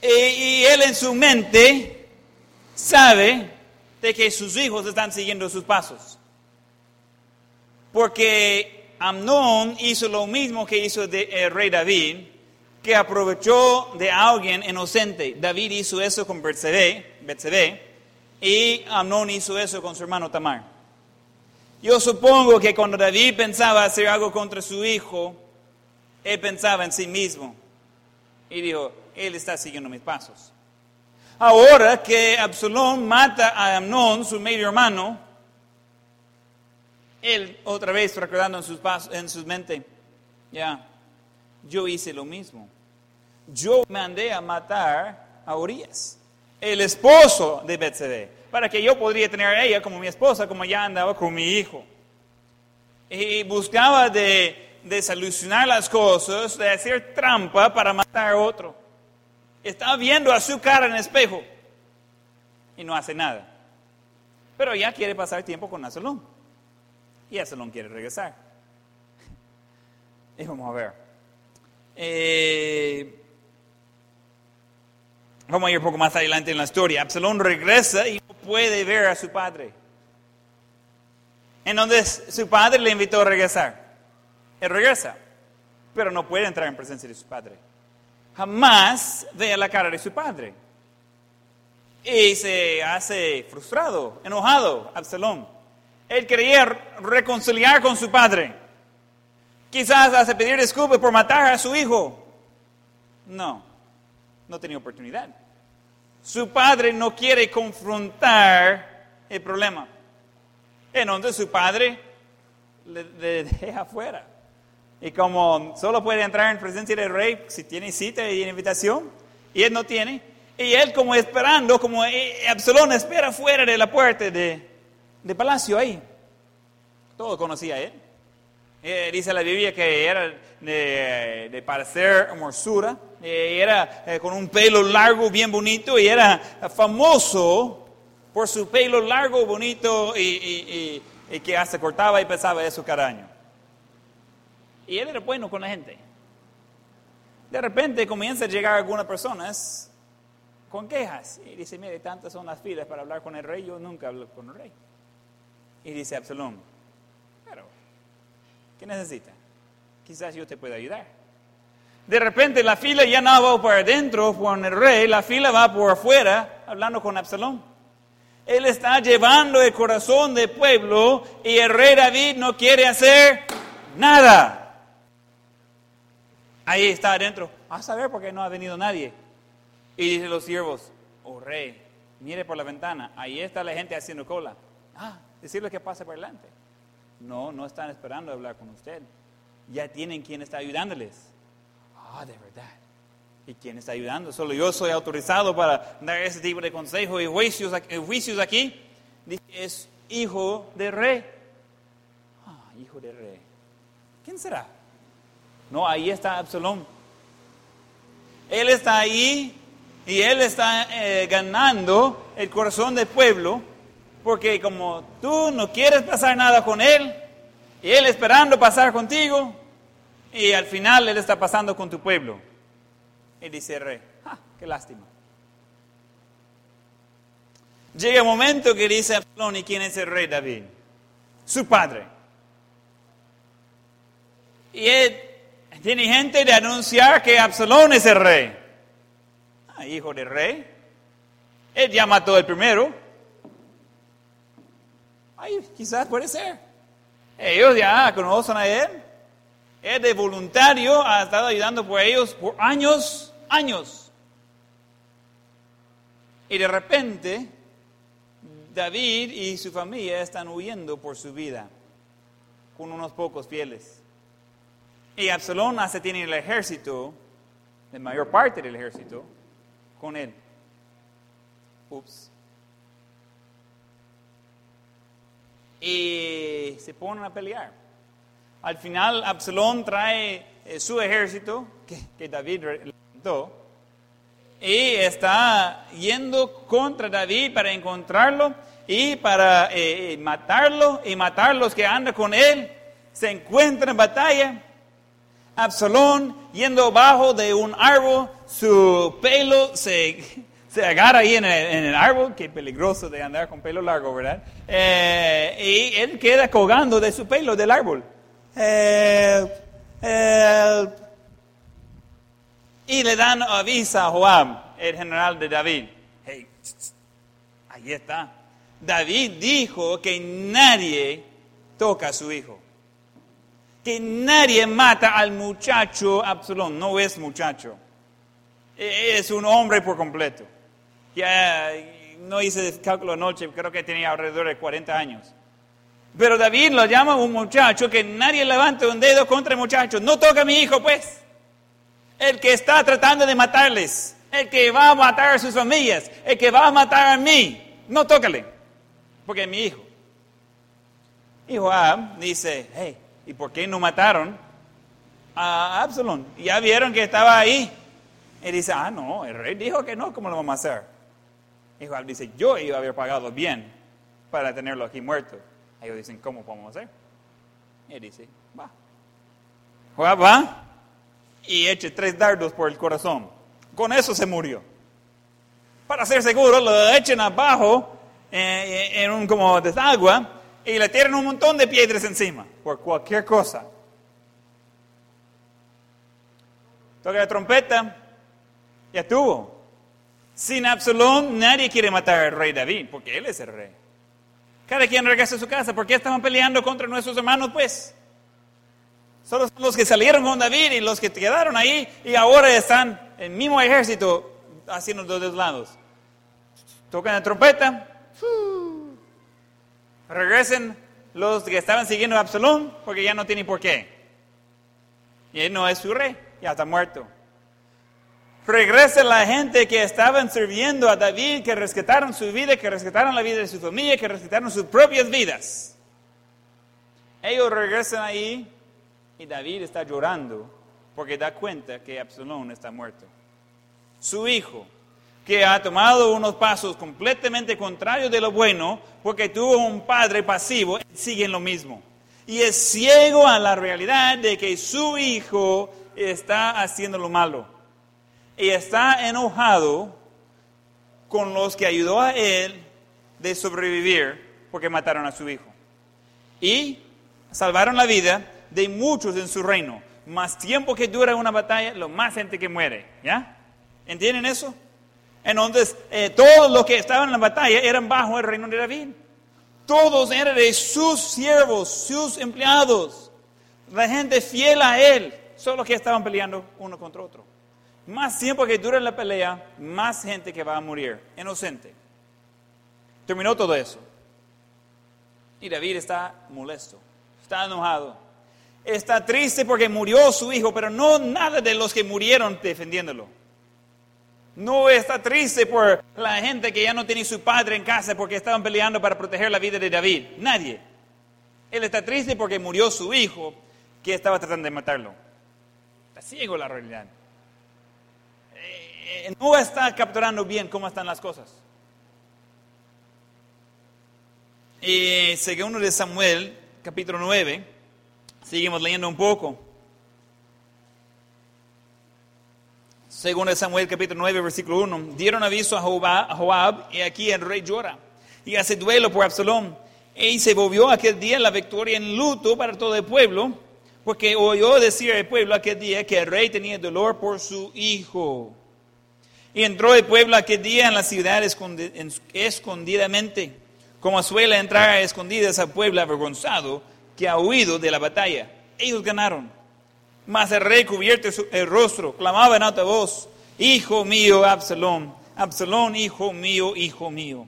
y él en su mente sabe de que sus hijos están siguiendo sus pasos. Porque Amnón hizo lo mismo que hizo el rey David, que aprovechó de alguien inocente. David hizo eso con Betsabé, y Amnón hizo eso con su hermano Tamar. Yo supongo que cuando David pensaba hacer algo contra su hijo, él pensaba en sí mismo y dijo, él está siguiendo mis pasos. Ahora que Absalón mata a Amnón, su medio hermano, él otra vez recordando en sus, en su mente, ya, yo hice lo mismo. Yo mandé a matar a Urias, el esposo de Betsabé, para que yo podría tener a ella como mi esposa, como ya andaba con mi hijo. Y buscaba de, de solucionar las cosas, de hacer trampa para matar a otro. Está viendo a su cara en el espejo y no hace nada. Pero ya quiere pasar tiempo con Absalón. Y Absalón quiere regresar. *laughs* Y vamos a ver. Eh, Vamos a ir un poco más adelante en la historia. Absalón regresa y no puede ver a su padre. Entonces su padre le invitó a regresar. Él regresa, pero no puede entrar en presencia de su padre. Jamás ve la cara de su padre. Y se hace frustrado, enojado, Absalón. Él quería reconciliar con su padre. Quizás hace pedir disculpas por matar a su hijo. No, no tenía oportunidad. Su padre no quiere confrontar el problema. Entonces su padre le, *laughs* deja afuera. Y como solo puede entrar en presencia del rey si tiene cita y invitación, y él no tiene, y él como esperando, como eh, Absalón espera fuera de la puerta de, de palacio ahí. Todo conocía a él. Eh, dice la Biblia que era de, de parecer hermosura, eh, era con un pelo largo, bien bonito, y era famoso por su pelo largo, bonito y, que hasta cortaba y pesaba eso cada año. Y él era bueno con la gente. De repente comienza a llegar algunas personas con quejas y dice, mire, tantas son las filas para hablar con el rey, yo nunca hablo con el rey. Y dice Absalón, pero, ¿qué necesita? Quizás yo te pueda ayudar. De repente la fila ya no va por adentro con el rey, la fila va por afuera hablando con Absalón. Él está llevando el corazón del pueblo y el rey David no quiere hacer nada. Ahí está adentro. A saber por qué no ha venido nadie. Y dice los siervos, oh rey, mire por la ventana, ahí está la gente haciendo cola. Ah, decirle que pase por delante. No, no están esperando hablar con usted. Ya tienen quien está ayudándoles. Ah, de verdad. ¿Y quién está ayudando? Solo yo soy autorizado para dar ese tipo de consejo y juicios, eh, juicios aquí. Dice, es hijo de rey. Ah, hijo de rey. ¿Quién será? No, ahí está Absalón. Él está ahí y él está eh, ganando el corazón del pueblo porque como tú no quieres pasar nada con él y él esperando pasar contigo y al final él está pasando con tu pueblo. Y dice el rey, ah, qué lástima. Llega el momento que dice Absalón, ¿y quién es el rey David? Su padre. Y él tiene gente de anunciar que Absalón es el rey. Ah, hijo del rey. Él ya mató el primero. Ay, quizás puede ser. Ellos ya conocen a él. Él de voluntario ha estado ayudando por ellos por años años. Y de repente, David y su familia están huyendo por su vida, con unos pocos fieles. Y Absalón hace tiene el ejército, la mayor parte del ejército, con él. Ups. Y se ponen a pelear. Al final, Absalón trae eh, su ejército, que, que David y está yendo contra David para encontrarlo y para eh, matarlo y matar los que andan con él. Se encuentra en batalla. Absalón yendo bajo de un árbol, su pelo se, *laughs* se agarra ahí en el, árbol, que peligroso de andar con pelo largo, ¿verdad? Eh, y él queda colgando de su pelo del árbol. Eh, y le dan aviso a Joab, el general de David. Hey, ahí está. David dijo que nadie toca a su hijo. Que nadie mata al muchacho Absalón. No es muchacho. E, es un hombre por completo. Ya no hice el cálculo anoche, creo que tenía alrededor de 40 años. Pero David lo llama un muchacho que nadie levanta un dedo contra el muchacho. No toca a mi hijo, pues el que está tratando de matarles, el que va a matar a sus familias, el que va a matar a mí, no tócale, porque es mi hijo. Y Joab dice, hey, ¿y por qué no mataron a Absalón? Ya vieron que estaba ahí. Y dice, ah, no, el rey dijo que no, ¿cómo lo vamos a hacer? Y Joab dice, yo iba a haber pagado bien para tenerlo aquí muerto. Ellos dicen, ¿cómo podemos hacer? Y él dice, va. Joab va y eche tres dardos por el corazón. Con eso se murió. para ser seguro, lo echan abajo eh, en un como desagua y le tiran un montón de piedras encima, por cualquier cosa. Toca la trompeta, ya tuvo. Sin Absalón nadie quiere matar al rey David, porque él es el rey. Cada quien regresa a su casa. ¿Por qué estaban peleando contra nuestros hermanos, pues? Solo son los que salieron con David y los que quedaron ahí y ahora están en el mismo ejército haciendo los dos lados. Tocan la trompeta, regresen los que estaban siguiendo a Absalón porque ya no tienen por qué. Y él no es su rey, ya está muerto. Regresa la gente que estaban sirviendo a David, que rescataron su vida, que rescataron la vida de su familia, que rescataron sus propias vidas. Ellos regresan ahí y David está llorando porque da cuenta que Absalón está muerto. Su hijo, que ha tomado unos pasos completamente contrarios de lo bueno, porque tuvo un padre pasivo, sigue en lo mismo. Y es ciego a la realidad de que su hijo está haciendo lo malo. Y está enojado con los que ayudó a él de sobrevivir porque mataron a su hijo. Y salvaron la vida de muchos en su reino. Más tiempo que dura una batalla, lo más gente que muere. ¿Ya? ¿Entienden eso? Entonces, eh, todos los que estaban en la batalla eran bajo el reino de David. Todos eran de sus siervos, sus empleados. La gente fiel a él, solo que estaban peleando uno contra otro. Más tiempo que dura la pelea, más gente que va a morir, inocente. Terminó todo eso. Y David está molesto, está enojado. Está triste porque murió su hijo, pero no nada de los que murieron defendiéndolo. No está triste por la gente que ya no tiene su padre en casa porque estaban peleando para proteger la vida de David. Nadie. Él está triste porque murió su hijo que estaba tratando de matarlo. Está ciego la realidad. Eh, no está capturando bien cómo están las cosas. Y segundo de Samuel, capítulo 9, seguimos leyendo un poco. Según Samuel capítulo 9, versículo 1, dieron aviso a, Joab, y aquí el rey llora y hace duelo por Absalón. Y se volvió aquel día la victoria en luto para todo el pueblo, porque oyó decir el pueblo aquel día que el rey tenía dolor por su hijo. Y entró el pueblo aquel día en la ciudad escondidamente, como suele entrar a escondidas al pueblo avergonzado que ha huido de la batalla. Ellos ganaron. Mas el rey cubierto el rostro, clamaba en alta voz, Hijo mío, Absalón, Absalón, hijo mío, hijo mío.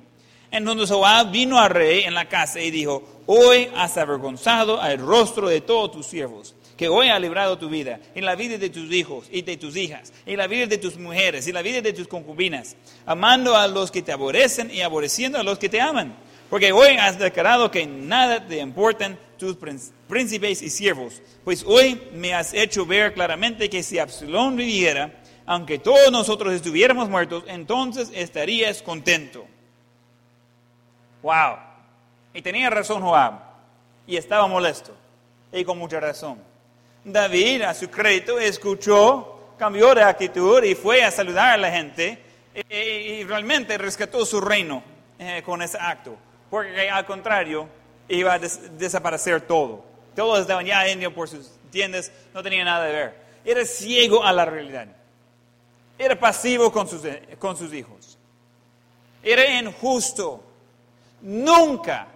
Entonces Joab vino al rey en la casa y dijo, hoy has avergonzado al rostro de todos tus siervos, que hoy ha librado tu vida, y la vida de tus hijos y de tus hijas, y la vida de tus mujeres, y la vida de tus concubinas, amando a los que te aborrecen y aborreciendo a los que te aman. Porque hoy has declarado que nada te importan tus príncipes y siervos, pues hoy me has hecho ver claramente que si Absalón viviera, aunque todos nosotros estuviéramos muertos, entonces estarías contento. Wow. Y tenía razón Joab, y estaba molesto, y con mucha razón. David, a su crédito, escuchó, cambió de actitud y fue a saludar a la gente, y, realmente rescató su reino eh, con ese acto. Porque al contrario, iba a desaparecer todo. Todos estaban ya en por sus tiendas, no tenía nada de ver. Era ciego a la realidad. Era pasivo con sus, con sus hijos. Era injusto. Nunca,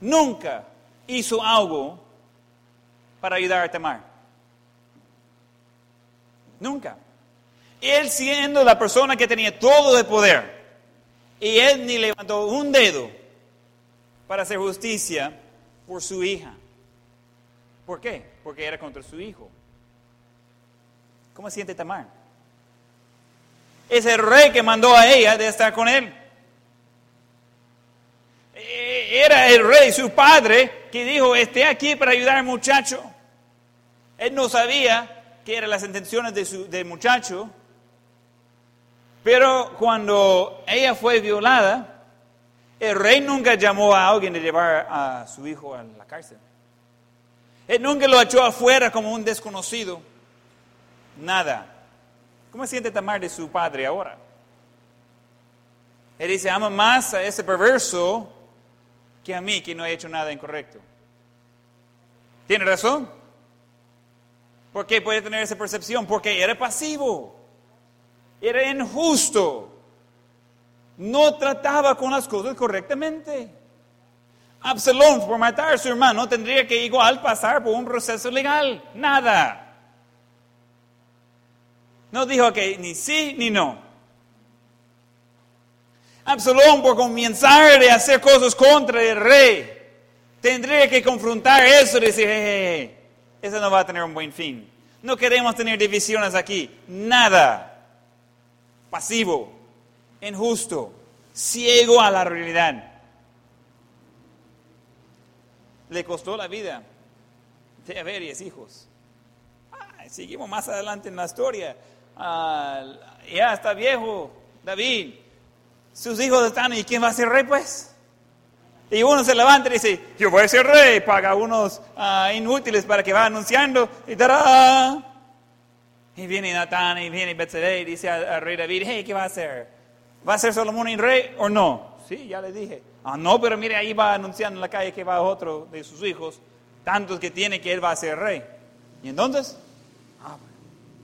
nunca hizo algo para ayudar a Tamar. Nunca. Él siendo la persona que tenía todo el poder. Y él ni levantó un dedo para hacer justicia por su hija. ¿Por qué? Porque era contra su hijo. ¿Cómo siente Tamar? Es el rey que mandó a ella de estar con él. E, era el rey, su padre, que dijo, esté aquí para ayudar al muchacho. Él no sabía que eran las intenciones de su, del muchacho, pero cuando ella fue violada, el rey nunca llamó a alguien de llevar a su hijo a la cárcel. Él nunca lo echó afuera como un desconocido. Nada. ¿Cómo siente Tamar de su padre ahora? Él dice, ama más a ese perverso que a mí que no he hecho nada incorrecto. ¿Tiene razón? ¿Por qué puede tener esa percepción? Porque era pasivo, era injusto, no trataba con las cosas correctamente. Absalón, por matar a su hermano, tendría que igual pasar por un proceso legal. Nada. No dijo que ni sí ni no. Absalón, por comenzar a hacer cosas contra el rey, tendría que confrontar eso y decir, hey, eso no va a tener un buen fin. No queremos tener divisiones aquí. Nada. Pasivo, injusto, ciego a la realidad. Le costó la vida de varios hijos. seguimos más adelante en la historia. Ah, ya está viejo David. Sus hijos están, ¿y quién va a ser rey pues? Y uno se levanta y dice, yo voy a ser rey, paga unos uh, inútiles para que va anunciando y. Y viene Natán y viene Betsabé y dice al rey David, hey, ¿qué va a hacer? ¿Va a ser Salomón el rey o no? Sí, ya le dije. Ah, no, pero mire, ahí va anunciando en la calle que va otro de sus hijos, tantos que tiene que él va a ser rey. Y entonces, ah,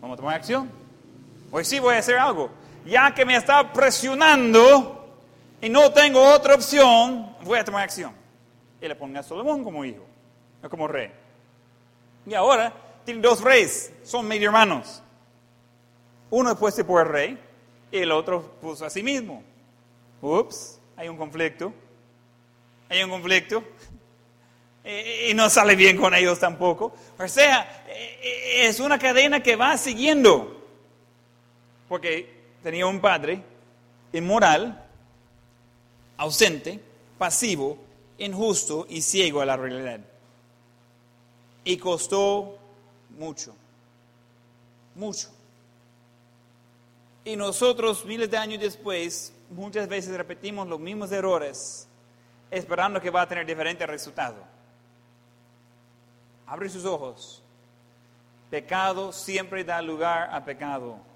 vamos a tomar acción. Hoy sí voy a hacer algo. Ya que me está presionando, y no tengo otra opción, voy a tomar acción. Y le pongo a Salomón como hijo, no como rey. Y ahora tiene dos reyes, son medio hermanos. Uno puesto por el rey y el otro puso a sí mismo. Ups, hay un conflicto. Hay un conflicto. *laughs* Y no sale bien con ellos tampoco. O sea, es una cadena que va siguiendo. Porque tenía un padre inmoral ausente, pasivo, injusto y ciego a la realidad. Y costó mucho, mucho. Y nosotros, miles de años después, muchas veces repetimos los mismos errores, esperando que va a tener diferente resultado. Abre sus ojos. Pecado siempre da lugar a pecado.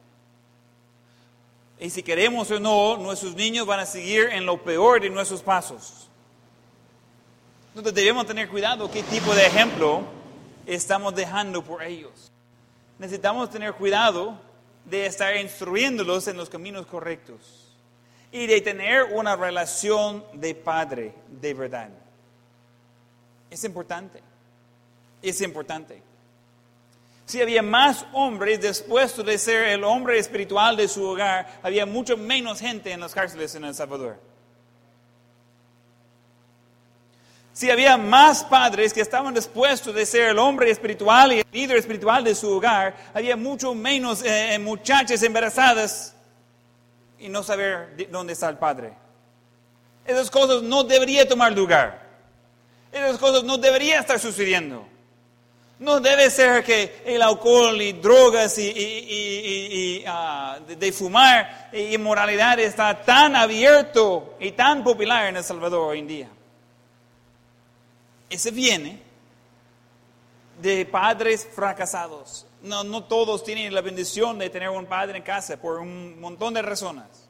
Y si queremos o no, nuestros niños van a seguir en lo peor de nuestros pasos. Entonces debemos tener cuidado qué tipo de ejemplo estamos dejando por ellos. Necesitamos tener cuidado de estar instruyéndolos en los caminos correctos y de tener una relación de padre de verdad. Es importante. Es importante. Si había más hombres después de ser el hombre espiritual de su hogar, había mucho menos gente en las cárceles en El Salvador. Si había más padres que estaban dispuestos de ser el hombre espiritual y el líder espiritual de su hogar, había mucho menos eh, muchachas embarazadas y no saber dónde está el padre. Esas cosas no deberían tomar lugar. Esas cosas no deberían estar sucediendo. No debe ser que el alcohol y drogas y, ah, de, fumar y inmoralidad está tan abierto y tan popular en El Salvador hoy en día. Ese viene de padres fracasados. No, no todos tienen la bendición de tener un padre en casa por un montón de razones.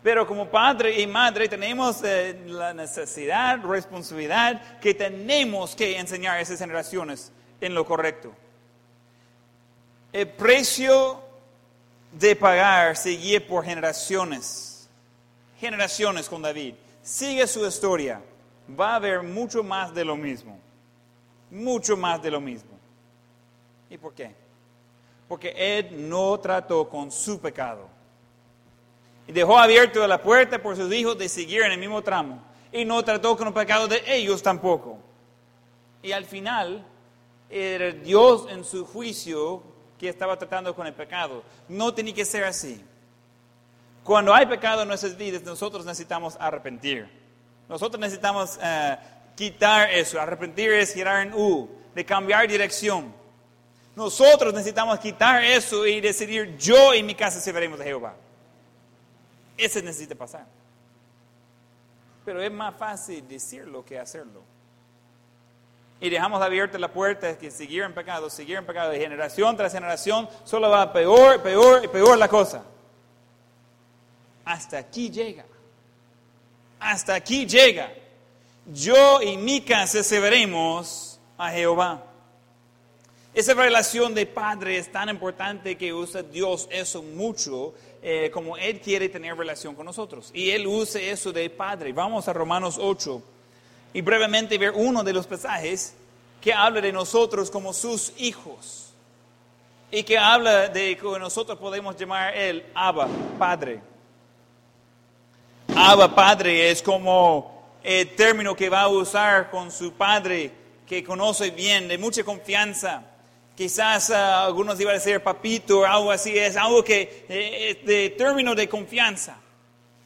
Pero como padre y madre tenemos eh, la necesidad, responsabilidad que tenemos que enseñar a esas generaciones en lo correcto. El precio de pagar sigue por generaciones, generaciones con David. Sigue su historia. Va a haber mucho más de lo mismo. Mucho más de lo mismo. ¿Y por qué? Porque él no trató con su pecado. Y dejó abierto la puerta por sus hijos de seguir en el mismo tramo. Y no trató con el pecado de ellos tampoco. Y al final era Dios en su juicio que estaba tratando con el pecado. No tenía que ser así. Cuando hay pecado en nuestras vidas, nosotros necesitamos arrepentir. Nosotros necesitamos eh, quitar eso. Arrepentir es girar en U, de cambiar dirección. Nosotros necesitamos quitar eso y decidir, yo y mi casa serviremos de Jehová. Ese necesita pasar. Pero es más fácil decirlo que hacerlo y dejamos abierta la puerta que seguir en pecado, seguir en pecado de generación tras generación, solo va peor, peor y peor la cosa. Hasta aquí llega. hasta aquí llega. Yo y mi casa serviremos a Jehová. Esa relación de padre es tan importante que usa Dios eso mucho eh, como Él quiere tener relación con nosotros. Y Él usa eso de padre. Vamos a Romanos 8 y brevemente ver uno de los pasajes que habla de nosotros como sus hijos y que habla de que nosotros podemos llamar Él Abba, Padre. Abba, Padre es como el término que va a usar con su Padre que conoce bien, de mucha confianza Quizás ah, algunos iban a decir papito o algo así, es algo que eh, es de término de confianza.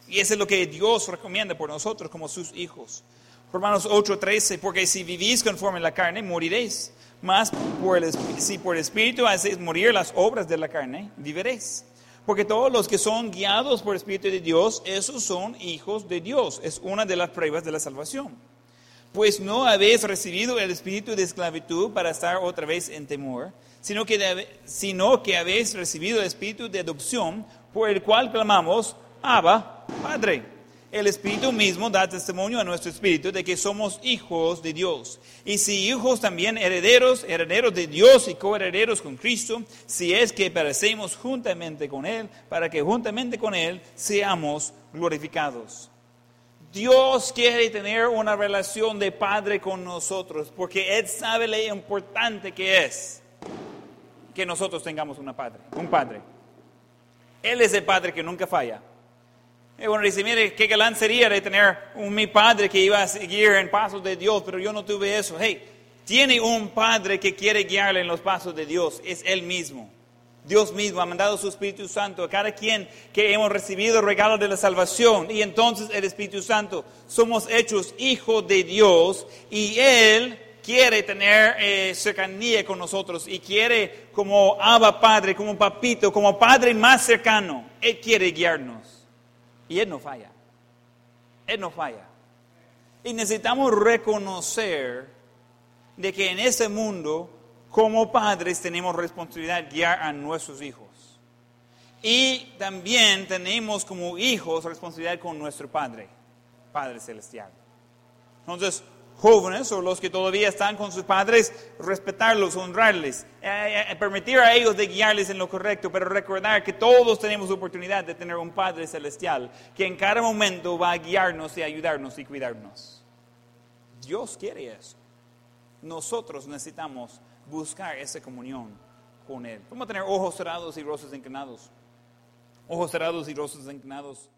Y eso es lo que Dios recomienda por nosotros como sus hijos. Romanos 8:13, porque si vivís conforme a la carne, moriréis. Más por el, si por el Espíritu hacéis morir las obras de la carne, viviréis. Porque todos los que son guiados por el Espíritu de Dios, esos son hijos de Dios. Es una de las pruebas de la salvación pues no habéis recibido el espíritu de esclavitud para estar otra vez en temor, sino que, sino que habéis recibido el espíritu de adopción, por el cual clamamos, Abba, Padre. El Espíritu mismo da testimonio a nuestro espíritu de que somos hijos de Dios. Y si hijos también herederos, herederos de Dios y coherederos con Cristo, si es que perecemos juntamente con Él, para que juntamente con Él seamos glorificados. Dios quiere tener una relación de padre con nosotros porque Él sabe lo importante que es que nosotros tengamos una padre, un padre. Él es el padre que nunca falla. Uno dice, mire, qué galán sería tener un mi padre que iba a seguir en pasos de Dios, pero yo no tuve eso. Hey, tiene un padre que quiere guiarle en los pasos de Dios, es Él mismo. Dios mismo ha mandado su Espíritu Santo a cada quien que hemos recibido el regalo de la salvación. Y entonces el Espíritu Santo somos hechos hijos de Dios y Él quiere tener eh, cercanía con nosotros y quiere como Abba Padre, como papito, como Padre más cercano. Él quiere guiarnos. Y Él no falla. Él no falla. Y necesitamos reconocer de que en este mundo como padres tenemos responsabilidad de guiar a nuestros hijos. Y también tenemos como hijos responsabilidad con nuestro Padre, Padre Celestial. Entonces, jóvenes o los que todavía están con sus padres, respetarlos, honrarles, eh, eh, eh, permitir a ellos de guiarles en lo correcto, pero recordar que todos tenemos oportunidad de tener un Padre Celestial que en cada momento va a guiarnos y ayudarnos y cuidarnos. Dios quiere eso. Nosotros necesitamos buscar esa comunión con Él. Vamos a tener ojos cerrados y rostros inclinados. Ojos cerrados y rostros inclinados.